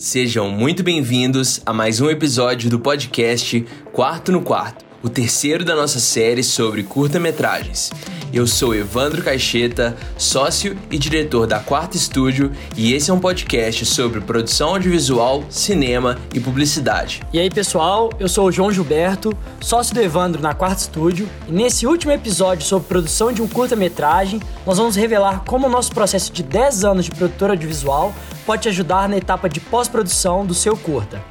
Sejam muito bem-vindos a mais um episódio do podcast Quarto no Quarto, o terceiro da nossa série sobre curta-metragens. Eu sou Evandro Caixeta, sócio e diretor da Quarta Estúdio, e esse é um podcast sobre produção audiovisual, cinema e publicidade. E aí, pessoal, eu sou o João Gilberto, sócio do Evandro na Quarta Estúdio, e nesse último episódio sobre produção de um curta-metragem, nós vamos revelar como o nosso processo de 10 anos de produtor audiovisual pode te ajudar na etapa de pós-produção do seu curta.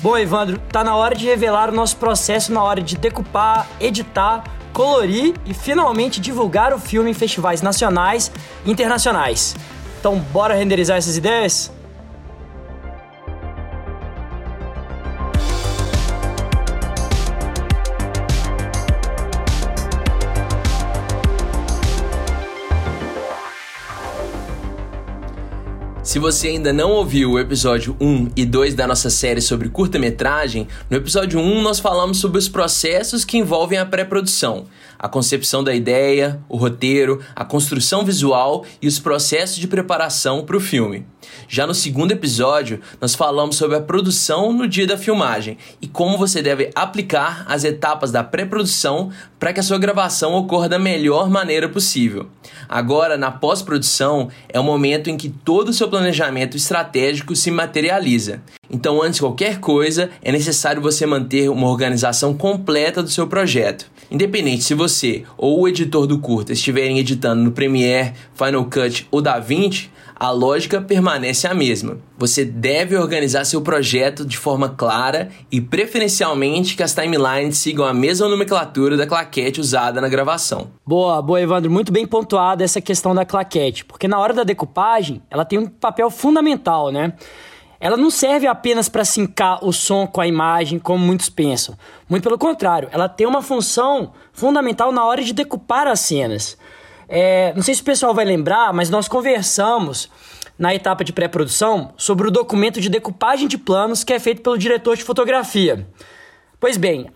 Bom, Evandro, tá na hora de revelar o nosso processo na hora de decupar, editar, colorir e finalmente divulgar o filme em festivais nacionais e internacionais. Então, bora renderizar essas ideias? Se você ainda não ouviu o episódio 1 e 2 da nossa série sobre curta-metragem, no episódio 1 nós falamos sobre os processos que envolvem a pré-produção, a concepção da ideia, o roteiro, a construção visual e os processos de preparação para o filme. Já no segundo episódio, nós falamos sobre a produção no dia da filmagem e como você deve aplicar as etapas da pré-produção para que a sua gravação ocorra da melhor maneira possível. Agora, na pós-produção, é o momento em que todo o seu planejamento estratégico se materializa. Então, antes de qualquer coisa, é necessário você manter uma organização completa do seu projeto. Independente se você ou o editor do curta estiverem editando no Premiere, Final Cut ou DaVinci, a lógica permanece a mesma. Você deve organizar seu projeto de forma clara e preferencialmente que as timelines sigam a mesma nomenclatura da claquete usada na gravação. Boa, boa, Evandro. Muito bem pontuada essa questão da claquete, porque na hora da decupagem ela tem um papel fundamental, né? Ela não serve apenas para sincar o som com a imagem, como muitos pensam. Muito pelo contrário, ela tem uma função fundamental na hora de decupar as cenas. É, não sei se o pessoal vai lembrar, mas nós conversamos na etapa de pré-produção sobre o documento de decupagem de planos que é feito pelo diretor de fotografia. Pois bem,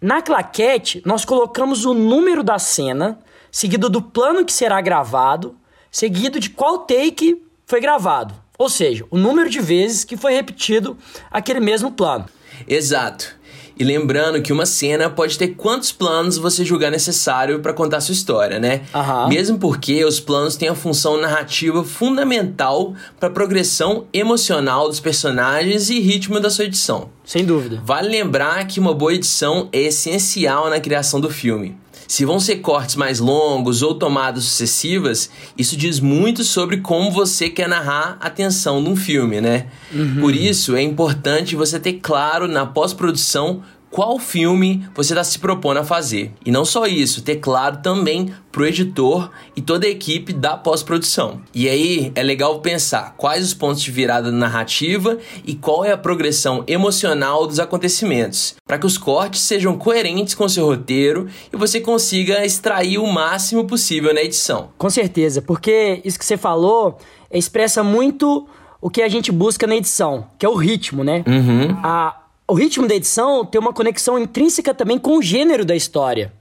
na claquete nós colocamos o número da cena, seguido do plano que será gravado, seguido de qual take foi gravado. Ou seja, o número de vezes que foi repetido aquele mesmo plano. Exato. E lembrando que uma cena pode ter quantos planos você julgar necessário para contar sua história, né? Uhum. Mesmo porque os planos têm a função narrativa fundamental para a progressão emocional dos personagens e ritmo da sua edição. Sem dúvida. Vale lembrar que uma boa edição é essencial na criação do filme. Se vão ser cortes mais longos ou tomadas sucessivas, isso diz muito sobre como você quer narrar a tensão de um filme, né? Uhum. Por isso é importante você ter claro na pós-produção qual filme você está se propondo a fazer. E não só isso, ter claro também pro editor e toda a equipe da pós-produção. E aí é legal pensar quais os pontos de virada da narrativa e qual é a progressão emocional dos acontecimentos, para que os cortes sejam coerentes com o seu roteiro e você consiga extrair o máximo possível na edição. Com certeza, porque isso que você falou expressa muito o que a gente busca na edição, que é o ritmo, né? Uhum. A o ritmo da edição tem uma conexão intrínseca também com o gênero da história.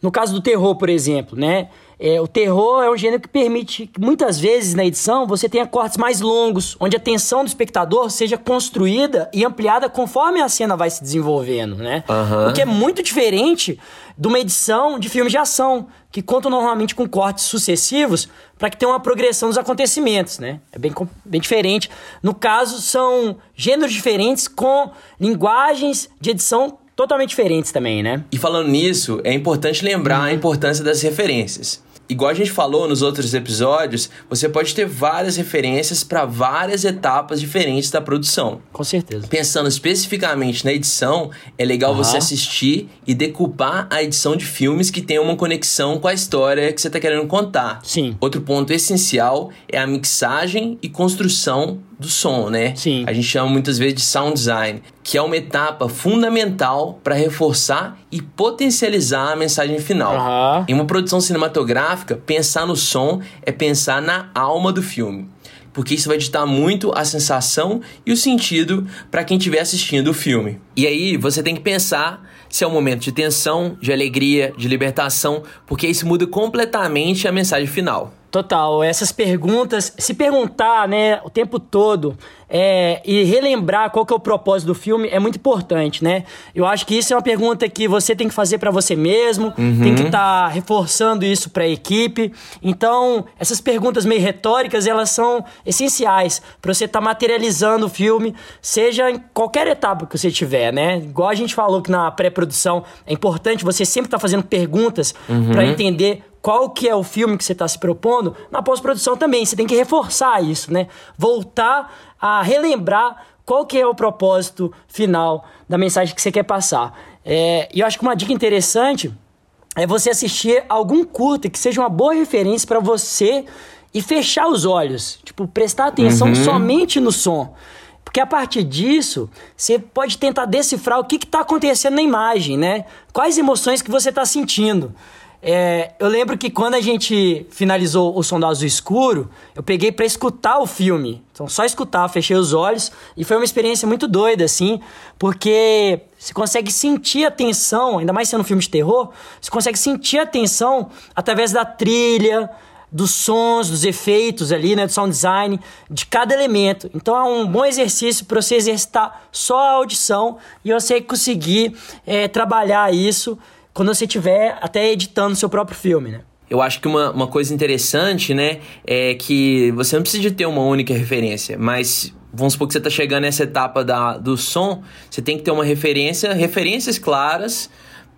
No caso do terror, por exemplo, né? É, o terror é um gênero que permite que muitas vezes na edição você tenha cortes mais longos, onde a atenção do espectador seja construída e ampliada conforme a cena vai se desenvolvendo, né? Uhum. O que é muito diferente de uma edição de filmes de ação, que contam normalmente com cortes sucessivos para que tenha uma progressão dos acontecimentos, né? É bem, bem diferente. No caso, são gêneros diferentes com linguagens de edição totalmente diferentes também, né? E falando nisso, é importante lembrar a importância das referências. Igual a gente falou nos outros episódios, você pode ter várias referências para várias etapas diferentes da produção. Com certeza. Pensando especificamente na edição, é legal uhum. você assistir e decupar a edição de filmes que tenham uma conexão com a história que você está querendo contar. Sim. Outro ponto essencial é a mixagem e construção do som, né? Sim. A gente chama muitas vezes de sound design, que é uma etapa fundamental para reforçar e potencializar a mensagem final. Uhum. Em uma produção cinematográfica, pensar no som é pensar na alma do filme. Porque isso vai ditar muito a sensação e o sentido para quem estiver assistindo o filme. E aí você tem que pensar se é um momento de tensão, de alegria, de libertação, porque isso muda completamente a mensagem final. Total, essas perguntas, se perguntar, né, o tempo todo é, e relembrar qual que é o propósito do filme é muito importante, né? Eu acho que isso é uma pergunta que você tem que fazer para você mesmo, uhum. tem que estar tá reforçando isso para a equipe. Então, essas perguntas meio retóricas, elas são essenciais para você estar tá materializando o filme, seja em qualquer etapa que você tiver, né? Igual a gente falou que na pré-produção é importante você sempre estar tá fazendo perguntas uhum. para entender qual que é o filme que você está se propondo, na pós-produção também. Você tem que reforçar isso, né? Voltar a relembrar qual que é o propósito final da mensagem que você quer passar. É, e eu acho que uma dica interessante é você assistir algum curta que seja uma boa referência para você e fechar os olhos. Tipo, prestar atenção uhum. somente no som. Porque a partir disso, você pode tentar decifrar o que está acontecendo na imagem, né? Quais emoções que você está sentindo. É, eu lembro que quando a gente finalizou o Som do Escuro, eu peguei para escutar o filme. Então, só escutar, fechei os olhos e foi uma experiência muito doida, assim, porque você consegue sentir a tensão, ainda mais sendo um filme de terror, você consegue sentir a tensão através da trilha, dos sons, dos efeitos ali, né, do sound design, de cada elemento. Então é um bom exercício para você exercitar só a audição e você conseguir é, trabalhar isso quando você estiver até editando seu próprio filme, né? Eu acho que uma, uma coisa interessante, né, é que você não precisa de ter uma única referência, mas vamos supor que você está chegando nessa etapa da, do som, você tem que ter uma referência, referências claras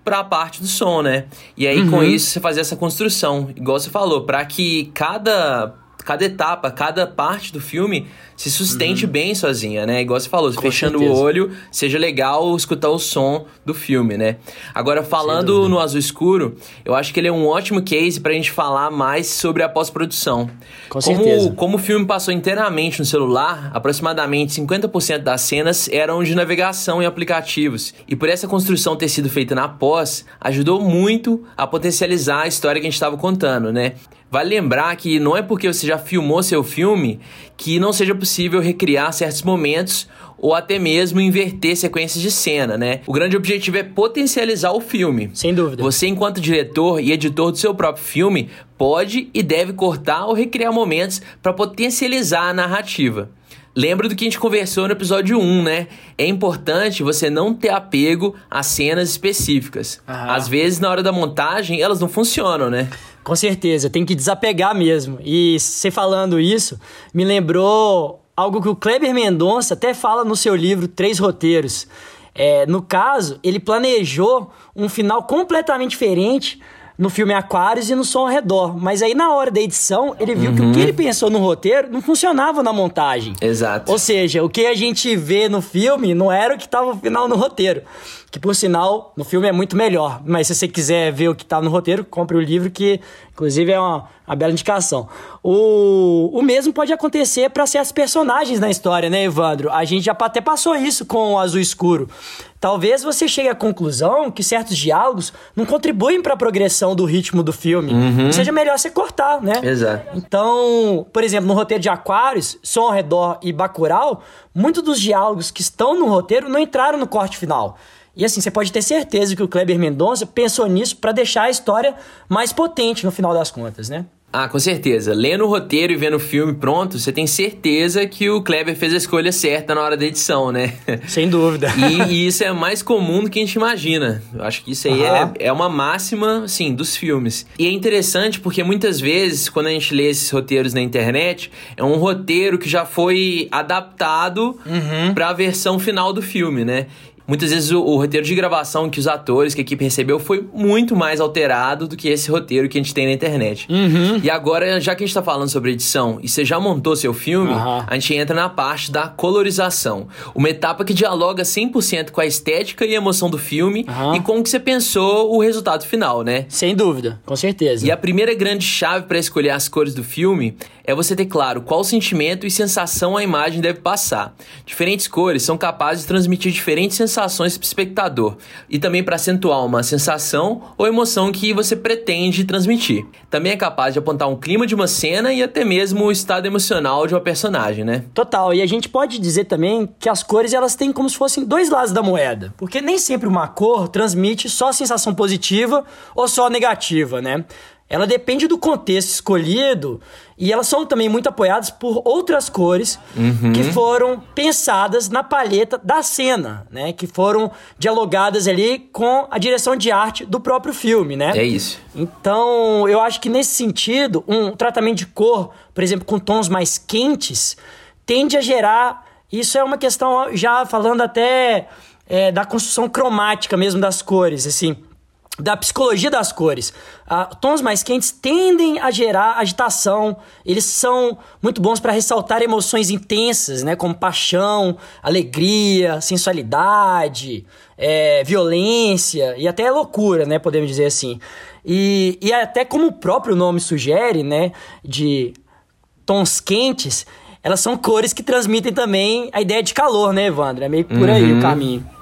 para a parte do som, né? E aí uhum. com isso você fazer essa construção, igual você falou, para que cada cada etapa, cada parte do filme se sustente uhum. bem sozinha, né? Igual você falou, Com fechando certeza. o olho, seja legal escutar o som do filme, né? Agora, falando no Azul Escuro, eu acho que ele é um ótimo case pra gente falar mais sobre a pós-produção. Com como, certeza. Como o filme passou inteiramente no celular, aproximadamente 50% das cenas eram de navegação em aplicativos. E por essa construção ter sido feita na pós, ajudou muito a potencializar a história que a gente estava contando, né? Vale lembrar que não é porque você já filmou seu filme que não seja possível recriar certos momentos ou até mesmo inverter sequências de cena, né? O grande objetivo é potencializar o filme. Sem dúvida. Você, enquanto diretor e editor do seu próprio filme, pode e deve cortar ou recriar momentos para potencializar a narrativa. Lembra do que a gente conversou no episódio 1, né? É importante você não ter apego a cenas específicas. Às vezes, na hora da montagem, elas não funcionam, né? Com certeza, tem que desapegar mesmo. E você falando isso, me lembrou algo que o Kleber Mendonça até fala no seu livro Três Roteiros. É, no caso, ele planejou um final completamente diferente no filme Aquários e no Som ao Redor. Mas aí, na hora da edição, ele viu uhum. que o que uhum. ele pensou no roteiro não funcionava na montagem. Exato. Ou seja, o que a gente vê no filme não era o que estava no final no roteiro. Que, por sinal, no filme é muito melhor. Mas se você quiser ver o que está no roteiro, compre o livro, que inclusive é uma, uma bela indicação. O, o mesmo pode acontecer para certos personagens na história, né, Evandro? A gente já até passou isso com o Azul Escuro. Talvez você chegue à conclusão que certos diálogos não contribuem para a progressão do ritmo do filme. Uhum. Seja melhor você cortar, né? Exato. Então, por exemplo, no roteiro de Aquários, Som ao Redor e Bacurau, muitos dos diálogos que estão no roteiro não entraram no corte final. E assim, você pode ter certeza que o Kleber Mendonça pensou nisso para deixar a história mais potente no final das contas, né? Ah, com certeza. Lendo o roteiro e vendo o filme pronto, você tem certeza que o Kleber fez a escolha certa na hora da edição, né? Sem dúvida. e, e, isso é mais comum do que a gente imagina. Eu acho que isso aí uhum. é, é uma máxima, assim, dos filmes. E é interessante porque muitas vezes, quando a gente lê esses roteiros na internet, é um roteiro que já foi adaptado uhum. para a versão final do filme, né? Muitas vezes o, o, roteiro de gravação que os atores, que a equipe recebeu, foi muito mais alterado do que esse roteiro que a gente tem na internet. Uhum. E agora, já que a gente tá falando sobre edição e você já montou seu filme, uhum. a gente entra na parte da colorização. Uma etapa que dialoga 100% com a estética e emoção do filme uhum. e com o que você pensou o resultado final, né? Sem dúvida, com certeza. E a primeira grande chave para escolher as cores do filme é você ter claro qual sentimento e sensação a imagem deve passar. Diferentes cores são capazes de transmitir diferentes sensações para o espectador e também para acentuar uma sensação ou emoção que você pretende transmitir. Também é capaz de apontar um clima de uma cena e até mesmo o estado emocional de uma personagem, né? Total. E a gente pode dizer também que as cores elas têm como se fossem dois lados da moeda, porque nem sempre uma cor transmite só sensação positiva ou só negativa, né? Ela depende do contexto escolhido e elas são também muito apoiadas por outras cores uhum. que foram pensadas na palheta da cena, né? Que foram dialogadas ali com a direção de arte do próprio filme, né? É isso. Então, eu acho que nesse sentido, um tratamento de cor, por exemplo, com tons mais quentes, tende a gerar. Isso é uma questão já falando até é, da construção cromática mesmo das cores, assim da psicologia das cores. Ah, tons mais quentes tendem a gerar agitação, eles são muito bons para ressaltar emoções intensas, né, como paixão, alegria, sensualidade, é, violência e até loucura, né, podemos dizer assim. E, e até como o próprio nome sugere, né, de tons quentes, elas são cores que transmitem também a ideia de calor, né, Evandro? É meio por aí o uhum. caminho.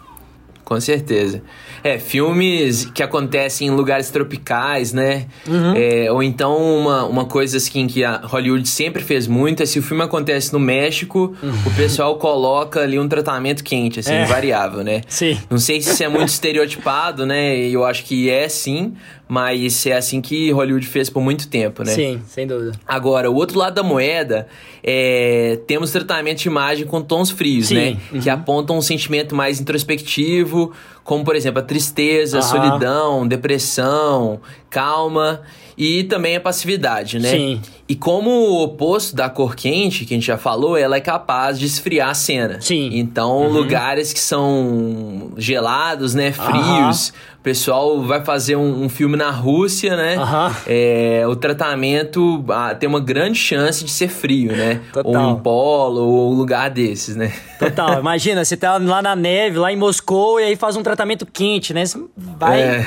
Com certeza. É, filmes que acontecem em lugares tropicais, né? Uhum. É, ou então uma, uma coisa assim que a Hollywood sempre fez muito é se o filme acontece no México, uhum. o pessoal coloca ali um tratamento quente, assim, é. invariável, né? Sim. Não sei se isso é muito estereotipado, né? Eu acho que é sim, mas é assim que Hollywood fez por muito tempo, né? Sim, sem dúvida. Agora, o outro lado da moeda é temos tratamento de imagem com tons frios, Sim. né? Uhum. Que apontam um sentimento mais introspectivo, como por exemplo a tristeza, a solidão, depressão, calma e também a passividade, né? Sim. E como o oposto da cor quente, que a gente já falou, ela é capaz de esfriar a cena. Sim. Então, uhum. lugares que são gelados, né, frios, uhum. o pessoal vai fazer um, um filme na Rússia, né? Uhum. É, o tratamento ah, tem uma grande chance de ser frio, né? Total. Ou um polo, ou um lugar desses, né? Total. Imagina, você tá lá na neve, lá em Moscou, e aí faz um tratamento quente, né? Você vai... É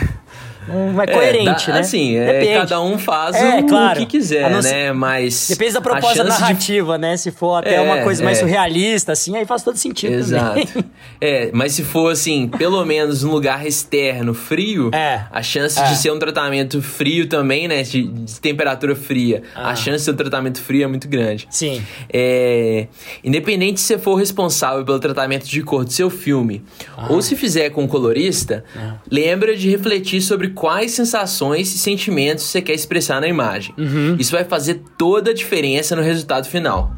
não é coerente, é, né? Assim, é, cada um faz é, o, claro. que quiser, né? Mas. Depende da proposta narrativa, de... né? Se for até é, uma coisa mais é. surrealista, assim, aí faz todo sentido. Exato. é, mas se for, assim, pelo menos um lugar externo frio, é. a chance de ser um tratamento frio também, né? De, de temperatura fria, ah. a chance de ser um tratamento frio é muito grande. Sim. É, independente se você for responsável pelo tratamento de cor do seu filme, ah. ou se fizer com um colorista, lembra de refletir sobre quais sensações e sentimentos você quer expressar na imagem. Uhum. Isso vai fazer toda a diferença no resultado final.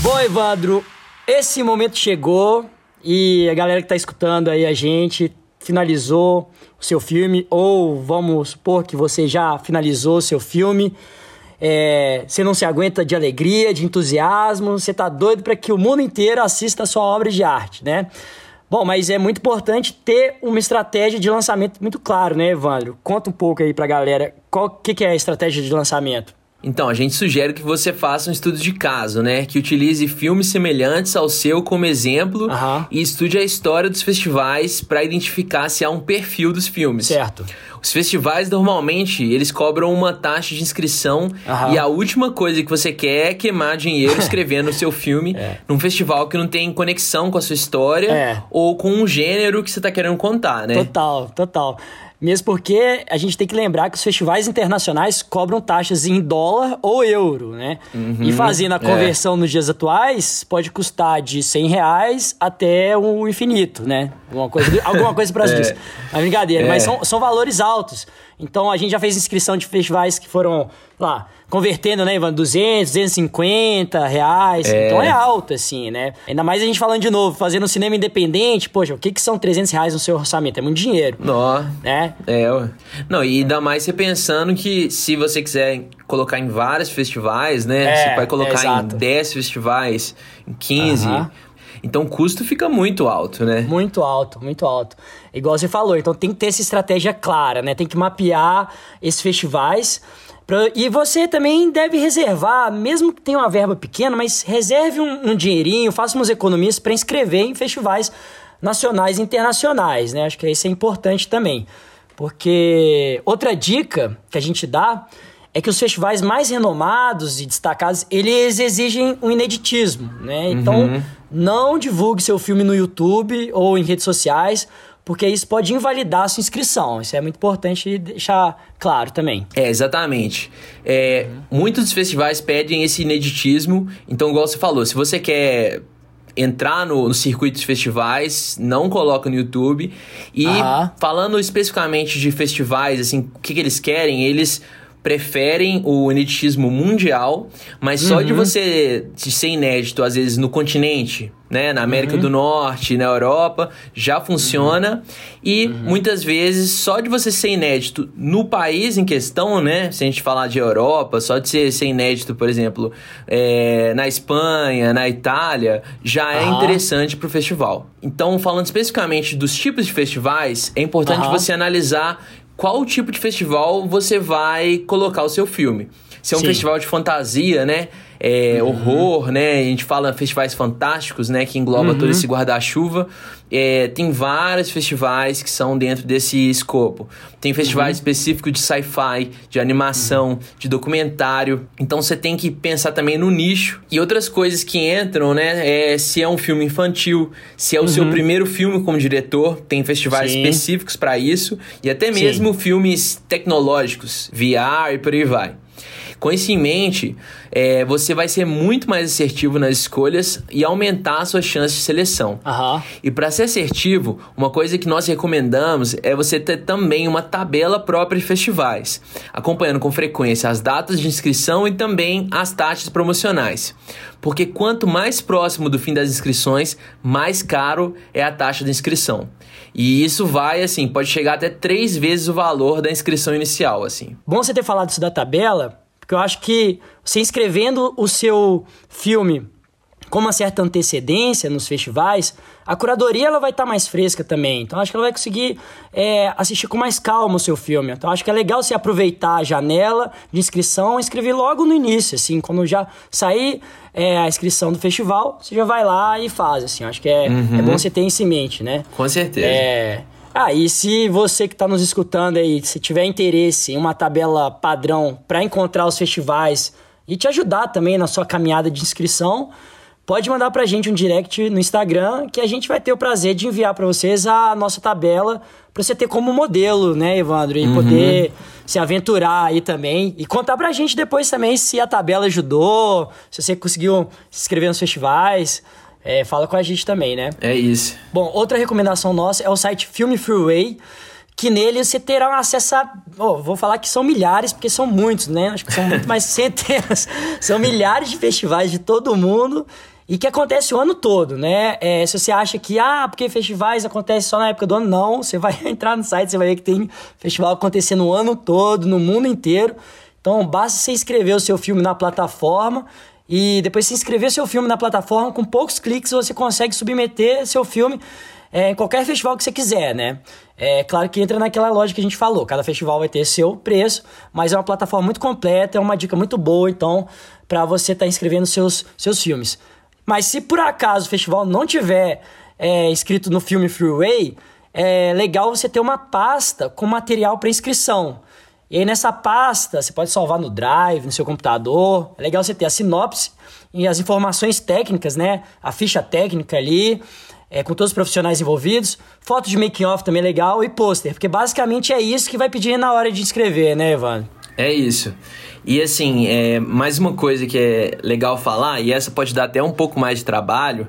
Bom, Evandro, esse momento chegou e a galera que está escutando aí a gente finalizou o seu filme, ou vamos supor que você já finalizou o seu filme é, você não se aguenta de alegria, de entusiasmo, você tá doido para que o mundo inteiro assista a sua obra de arte, né? Bom, mas é muito importante ter uma estratégia de lançamento muito claro, né, Evandro? Conta um pouco aí pra galera qual que, que é a estratégia de lançamento. Então, a gente sugere que você faça um estudo de caso, né? Que utilize filmes semelhantes ao seu como exemplo uhum. e estude a história dos festivais para identificar se há um perfil dos filmes. Certo. Os festivais normalmente eles cobram uma taxa de inscrição uhum. e a última coisa que você quer é queimar dinheiro escrevendo o seu filme é. num festival que não tem conexão com a sua história é. ou com um gênero que você está querendo contar, né? Total, total. Mesmo porque a gente tem que lembrar que os festivais internacionais cobram taxas em dólar ou euro, né? Uhum, e fazendo a é. conversão é. nos dias atuais pode custar de 100 reais até o infinito, né? Alguma coisa, alguma coisa para é. disso. Mas brincadeira, é. mas são, são valores altos. Então a gente já fez inscrição de festivais que foram lá, convertendo, né, Ivan, 200, 250 reais. É. Então é alto, assim, né? Ainda mais a gente falando de novo, fazendo um cinema independente, poxa, o que, que são 300 reais no seu orçamento? É muito dinheiro. Nó. Né? É, não, e ainda mais você pensando que se você quiser colocar em vários festivais, né? É, você vai colocar é, em 10 festivais, em 15. Uh -huh. Então o custo fica muito alto, né? Muito alto, muito alto. Igual você falou, então tem que ter essa estratégia clara, né? Tem que mapear esses festivais. E você também deve reservar, mesmo que tenha uma verba pequena, mas reserve um, um dinheirinho, faça umas economias para inscrever em festivais nacionais e internacionais, né? Acho que isso é importante também. Porque outra dica que a gente dá é que os festivais mais renomados e destacados, eles exigem um ineditismo, né? Então, uhum. não divulgue seu filme no YouTube ou em redes sociais, porque isso pode invalidar a sua inscrição. Isso é muito importante deixar claro também. É, exatamente. É, uhum. Muitos dos festivais pedem esse ineditismo, então, igual você falou, se você quer entrar no, no circuito de festivais, não coloca no YouTube. E Aham. falando especificamente de festivais, assim, o que, que eles querem? Eles preferem o elitismo mundial, mas só de você ser inédito, às vezes, no continente, né? Na América do Norte, na Europa, já funciona. E muitas vezes, só de você ser inédito no país em questão, né? Se a gente falar de Europa, só de ser, ser inédito, por exemplo, é, na Espanha, na Itália, já é interessante para o festival. Então, falando especificamente dos tipos de festivais, é importante você analisar qual tipo de festival você vai colocar o seu filme. Se é um Sim. festival de fantasia, né? É, Uhum. Horror, né? A gente fala festivais fantásticos, né? Que engloba Uhum. todo esse guarda-chuva. É, tem vários festivais que são dentro desse escopo. Tem festivais Uhum. específicos de sci-fi, de animação, de documentário. Então você tem que pensar também no nicho. E outras coisas que entram, né? É se é um filme infantil, se é o seu primeiro filme como diretor. Tem festivais Uhum. Sim. específicos para isso. E até Sim. mesmo filmes tecnológicos, VR e por aí vai. Com isso em mente, é, você vai ser muito mais assertivo nas escolhas e aumentar a sua chance de seleção. Aham. E para ser assertivo, uma coisa que nós recomendamos é você ter também uma tabela própria de festivais, acompanhando com frequência as datas de inscrição e também as taxas promocionais. Porque quanto mais próximo do fim das inscrições, mais caro é a taxa de inscrição. E isso vai, assim, pode chegar até três vezes o valor da inscrição inicial, assim. Bom você ter falado isso da tabela, porque eu acho que você inscrevendo o seu filme com uma certa antecedência nos festivais, a curadoria ela vai estar mais fresca também. Então acho que ela vai conseguir é, assistir com mais calma o seu filme. Então acho que é legal você aproveitar a janela de inscrição e inscrever logo no início, assim, quando já sair é, a inscrição do festival, você já vai lá e faz, assim. Acho que é, é bom você ter isso em mente, né? Com certeza. É. Ah, e se você que está nos escutando aí, se tiver interesse em uma tabela padrão para encontrar os festivais e te ajudar também na sua caminhada de inscrição, pode mandar pra gente um direct no Instagram que a gente vai ter o prazer de enviar para vocês a nossa tabela para você ter como modelo, né, Evandro, e poder se aventurar aí também e contar pra gente depois também se a tabela ajudou, se você conseguiu se inscrever nos festivais. É, fala com a gente também, né? É isso. Bom, outra recomendação nossa é o site Film Freeway, que nele você terá acesso a. oh, vou falar que são milhares, porque são muitos, né? Acho que são muito mais centenas. São milhares de festivais de todo mundo e que acontece o ano todo, né? É, se você acha que, ah, porque festivais acontecem só na época do ano, não. Você vai entrar no site, você vai ver que tem festival acontecendo o ano todo, no mundo inteiro. Então, basta você inscrever o seu filme na plataforma e depois se inscrever seu filme na plataforma, com poucos cliques você consegue submeter seu filme é, em qualquer festival que você quiser, né? É claro que entra naquela lógica que a gente falou, cada festival vai ter seu preço, mas é uma plataforma muito completa, é uma dica muito boa, então, para você estar inscrevendo seus, seus filmes. Mas se por acaso o festival não tiver é, inscrito no filme Freeway, é legal você ter uma pasta com material para inscrição. E aí nessa pasta, você pode salvar no Drive, no seu computador. É legal você ter a sinopse e as informações técnicas, né? A ficha técnica ali, é, com todos os profissionais envolvidos. Foto de making off também é legal e pôster, porque basicamente é isso que vai pedir na hora de inscrever, né, Evandro? É isso. E assim, é, mais uma coisa que é legal falar, e essa pode dar até um pouco mais de trabalho,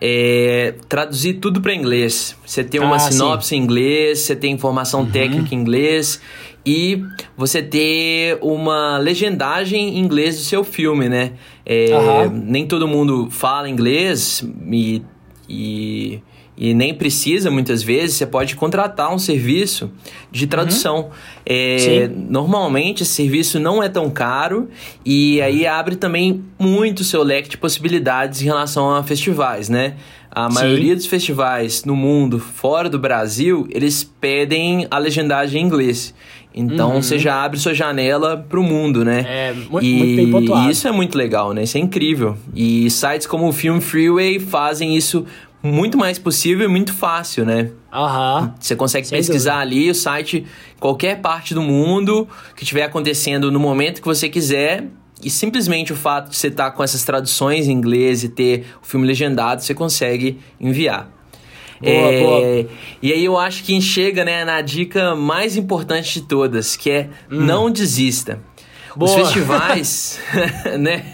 é traduzir tudo para inglês. Você tem uma Ah, sim. Uhum. sinopse em inglês, você tem informação técnica em inglês e você ter uma legendagem em inglês do seu filme, né? É, Aham. Nem todo mundo fala inglês e, e, e nem precisa muitas vezes. Você pode contratar um serviço de tradução. É, Sim. normalmente esse serviço não é tão caro e aí abre também muito o seu leque de possibilidades em relação a festivais, né? A Sim. maioria dos festivais no mundo, fora do Brasil, eles pedem a legendagem em inglês. Então você já abre sua janela pro mundo, né? Uhum. É, mu- e muito bem pontuado. isso é muito legal, né? Isso é incrível. E sites como o Film Freeway fazem isso muito mais possível e muito fácil, né? Aham. Você consegue Sem pesquisar ali o site, qualquer parte do mundo que estiver acontecendo no momento que você quiser. E simplesmente o fato de você estar com essas traduções em inglês e ter o filme legendado, você consegue enviar. Boa, É, boa. E aí eu acho que chega né, na dica mais importante de todas, que é Hum. não desista. Os festivais, né?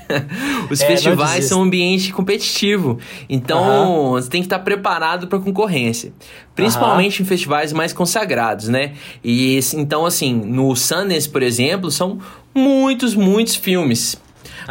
Os é, festivais são um ambiente competitivo. Então, você tem que estar preparado para concorrência. Principalmente em festivais mais consagrados, né? E então, assim, no Sundance, por exemplo, são muitos, muitos filmes.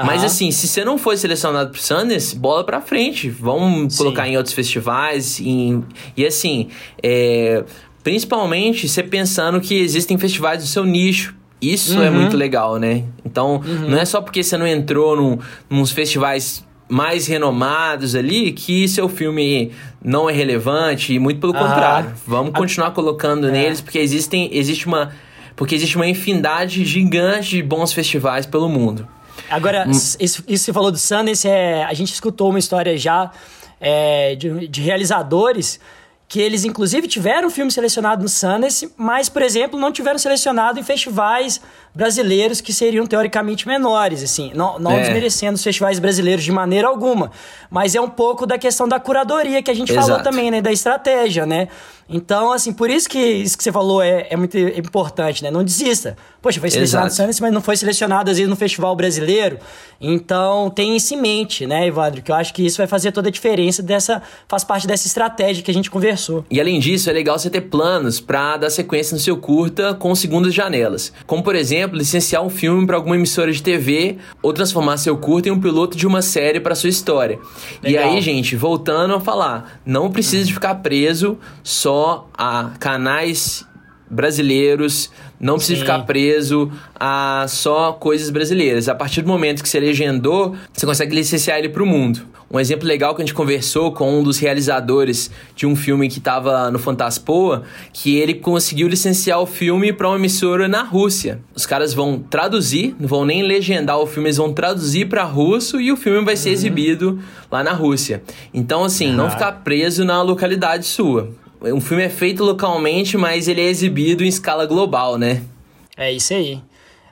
Mas assim, se você não foi selecionado pro Sundance, bola pra frente. Vamos Sim. colocar em outros festivais. Em... E assim, é... principalmente você pensando que existem festivais do seu nicho. Isso é uhum. é muito legal, né? Então, uhum. não é só porque você não entrou num, nos festivais mais renomados ali que seu filme não é relevante e muito pelo ah. contrário. Vamos continuar colocando é. neles porque existem existe uma porque existe uma infinidade gigante de bons festivais pelo mundo. Agora, hum. isso, isso que você falou do Sundance, é, a gente escutou uma história já é, de, de realizadores que eles inclusive tiveram filme selecionado no Sundance, mas, por exemplo, não tiveram selecionado em festivais brasileiros que seriam teoricamente menores, assim, não, não é. desmerecendo os festivais brasileiros de maneira alguma, mas é um pouco da questão da curadoria que a gente Exato. falou também, né, da estratégia, né? Então, assim, por isso que isso que você falou é, é muito importante, né? Não desista. Poxa, foi selecionado no Sundance, mas não foi selecionado, às vezes, no festival brasileiro. Então, tem isso em mente, né, Evandro? Que eu acho que isso vai fazer toda a diferença dessa... Faz parte dessa estratégia que a gente conversou. E, além disso, é legal você ter planos para dar sequência no seu curta com segundas janelas. Como, por exemplo, licenciar um filme para alguma emissora de TV ou transformar seu curta em um piloto de uma série para sua história. Legal. E aí, gente, voltando a falar, não precisa de ficar preso só só a canais brasileiros, não precisa Sim. ficar preso a só coisas brasileiras. A partir do momento que você legendou, você consegue licenciar ele para o mundo. Um exemplo legal que a gente conversou com um dos realizadores de um filme que estava no Fantaspoa, que ele conseguiu licenciar o filme para uma emissora na Rússia. Os caras vão traduzir, não vão nem legendar o filme, eles vão traduzir para russo e o filme vai ser uhum. exibido lá na Rússia. Então, assim, uhum. não ficar preso na localidade sua um filme é feito localmente, mas ele é exibido em escala global, né? É isso aí.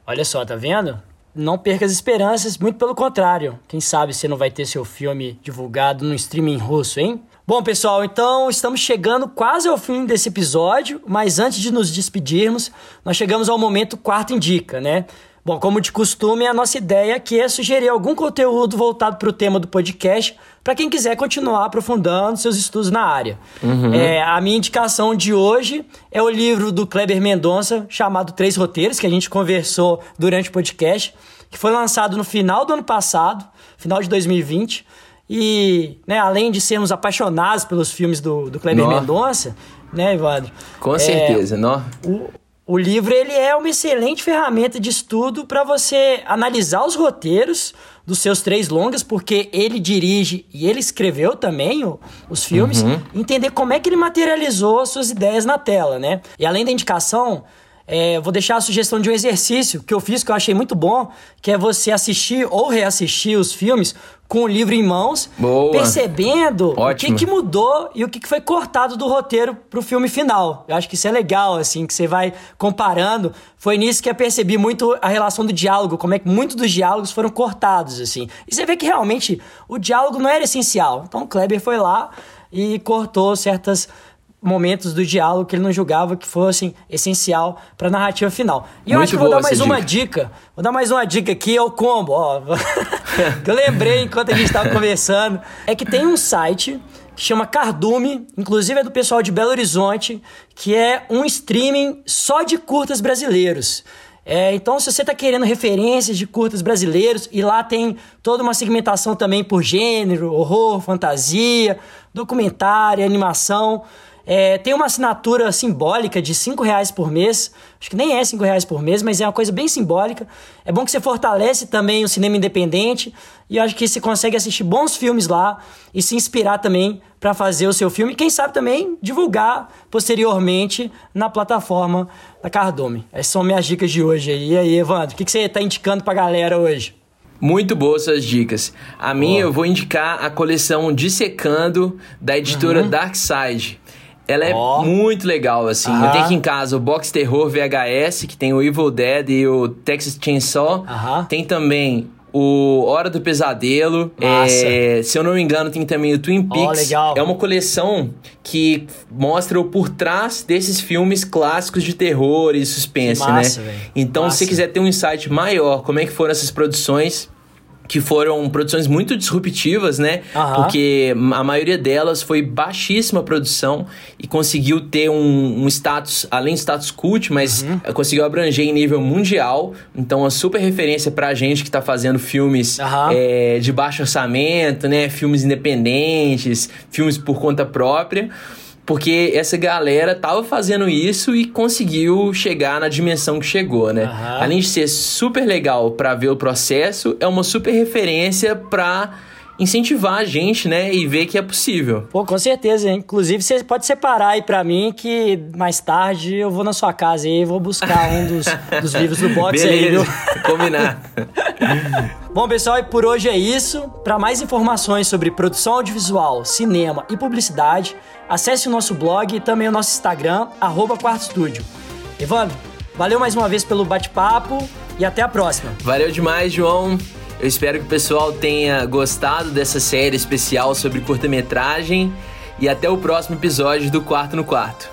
Olha só, tá vendo? Não perca as esperanças, muito pelo contrário. Quem sabe você não vai ter seu filme divulgado no streaming russo, hein? Bom, pessoal, então estamos chegando quase ao fim desse episódio, mas antes de nos despedirmos, nós chegamos ao momento quarto indica, né? Bom, como de costume, a nossa ideia aqui é sugerir algum conteúdo voltado para o tema do podcast para quem quiser continuar aprofundando seus estudos na área. Uhum. É, a minha indicação de hoje é o livro do Kleber Mendonça, chamado Três Roteiros, que a gente conversou durante o podcast, que foi lançado no final do ano passado, final de 2020. E, né, além de sermos apaixonados pelos filmes do, do Kleber Mendonça, né, Evandro? Com certeza, é, não? O, o livro ele é uma excelente ferramenta de estudo para você analisar os roteiros dos seus três longas, porque ele dirige e ele escreveu também o, os filmes, uhum. entender como é que ele materializou as suas ideias na tela, né? E além da indicação, é, vou deixar a sugestão de um exercício que eu fiz que eu achei muito bom, que é você assistir ou reassistir os filmes com o livro em mãos, Boa. percebendo Ótimo. o que, que mudou e o que, que foi cortado do roteiro pro filme final. Eu acho que isso é legal, assim, que você vai comparando. Foi nisso que eu percebi muito a relação do diálogo, como é que muitos dos diálogos foram cortados, assim. E você vê que realmente o diálogo não era essencial. Então o Kleber foi lá e cortou certas momentos do diálogo que ele não julgava que fossem essencial para a narrativa final. E eu Muito acho que vou dar mais uma dica. dica. Vou dar mais uma dica aqui, é o combo, ó. que eu lembrei enquanto a gente estava conversando. É que tem um site que chama Cardume, inclusive é do pessoal de Belo Horizonte, que é um streaming só de curtas brasileiros. É, então, se você está querendo referências de curtas brasileiros, e lá tem toda uma segmentação também por gênero, horror, fantasia, documentário, animação. É, tem uma assinatura simbólica de 5 reais por mês. Acho que nem é 5 reais por mês, mas é uma coisa bem simbólica. É bom que você fortalece também o cinema independente. E eu acho que você consegue assistir bons filmes lá e se inspirar também para fazer o seu filme. E quem sabe também divulgar posteriormente na plataforma da Cardume. Essas são minhas dicas de hoje. E aí, Evandro, o que, que você está indicando para a galera hoje? Muito boas suas dicas. A minha eu vou indicar a coleção Dissecando da editora uhum. Darkside. Ela é oh. muito legal, assim. Eu tenho aqui em casa o Box Terror VHS, que tem o Evil Dead e o Texas Chainsaw. Tem também o Hora do Pesadelo. É, se eu não me engano, tem também o Twin Peaks. Oh. É uma coleção que mostra o por trás desses filmes clássicos de terror e suspense, massa, né? Véio. Então, massa. se você quiser ter um insight maior, como é que foram essas produções, que foram produções muito disruptivas, né? Aham. Porque a maioria delas foi baixíssima produção e conseguiu ter um, um status, além de status cult, mas Uhum. conseguiu abranger em nível mundial. Então, uma super referência pra gente que tá fazendo filmes Aham. eh, de baixo orçamento, né? Filmes independentes, filmes por conta própria. Porque essa galera tava fazendo isso e conseguiu chegar na dimensão que chegou, né? Aham. Além de ser super legal pra ver o processo, é uma super referência pra incentivar a gente, né? E ver que é possível. Pô, com certeza, hein? Inclusive, você pode separar aí pra mim que mais tarde eu vou na sua casa aí e vou buscar um dos, dos livros do box aí, viu? Combinar. Bom, pessoal, e por hoje é isso. Para mais informações sobre produção audiovisual, cinema e publicidade, acesse o nosso blog e também o nosso Instagram, arroba Quarto Estúdio. Evandro, valeu mais uma vez pelo bate-papo e até a próxima. Valeu demais, João. Eu espero que o pessoal tenha gostado dessa série especial sobre curta-metragem. E até o próximo episódio do Quarto no Quarto.